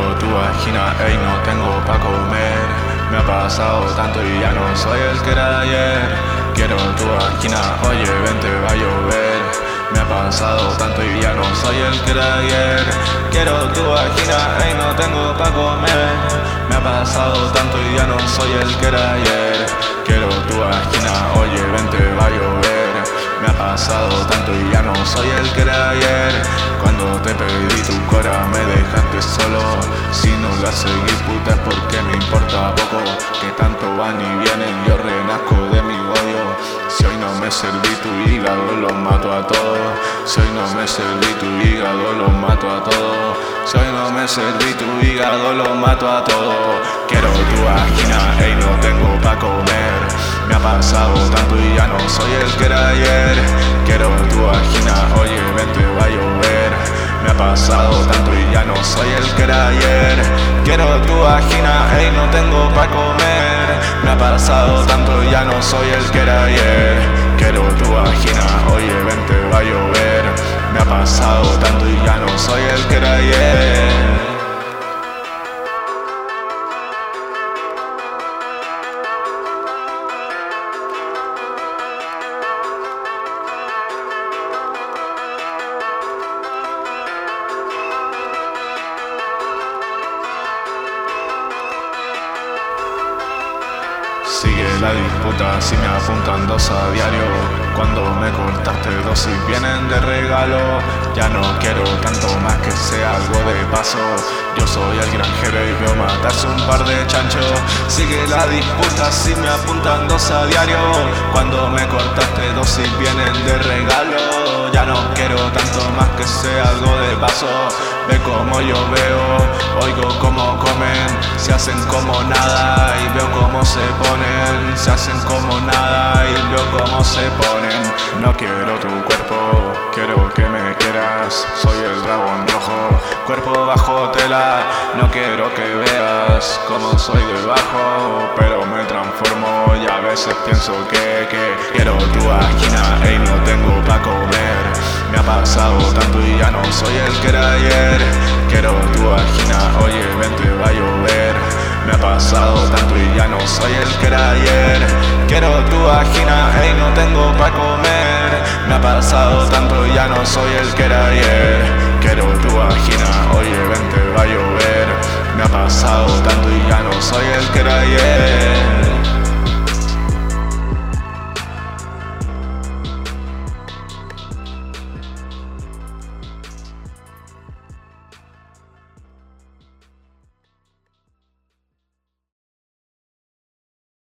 tu vagina, ey, no tengo pa' comer. Me ha pasado tanto y ya no soy el que era ayer. Quiero tu vagina, oye, vente, va a llover. Me ha pasado tanto y ya no soy el que era ayer. Quiero tu vagina, ey, no tengo pa' comer. Me ha pasado tanto y ya no soy el que era ayer. Quiero tu vagina, oye, vente, va a llover. Pasado tanto y ya no soy el que era ayer. Cuando te pedí tu cora me dejaste solo. Si no la seguís puta es porque me importa poco. Que tanto van y vienen, yo renazco de mi odio. Si hoy no me serví tu hígado, los mato a todos. Si hoy no me serví tu hígado, los mato a todos. Si hoy no me serví tu hígado, los mato a todos. Quiero tu vagina, ey, no tengo pa' comer. Me ha pasado tanto y ya no soy el que era ayer. Quiero tu vagina, oye, vente, va a llover. Me ha pasado tanto y ya no soy el que era ayer. Quiero tu vagina, ey, no tengo pa' comer. Me ha pasado tanto y ya no soy el que era ayer. Quiero tu vagina, oye, Sigue la disputa si me apuntan dos a diario. Cuando me cortaste dos y vienen de regalo. Ya no quiero tanto más que sea algo de paso. Yo soy el granjero y veo matarse un par de chanchos. Sigue la disputa si me apuntan dos a diario. Cuando me cortaste dos y vienen de regalo. Ya no quiero tanto más que sea algo de paso. Ve como yo veo, oigo comen, se hacen como nada y veo cómo se ponen, se hacen como nada y veo cómo se ponen. No quiero tu cuerpo, quiero que me quieras, soy el dragón rojo, cuerpo bajo tela, no quiero que veas cómo soy debajo, pero me transformo a veces pienso que, que quiero tu vagina, ey, no tengo pa' comer. Me ha pasado tanto y ya no soy el que era ayer. Quiero tu vagina, oye, vente, va a llover. Me ha pasado tanto y ya no soy el que era ayer. Quiero tu vagina, ey, no tengo pa' comer. Me ha pasado tanto y ya no soy el que era ayer. Quiero tu vagina, oye, vente, va a llover. Me ha pasado tanto y ya no soy el que era ayer.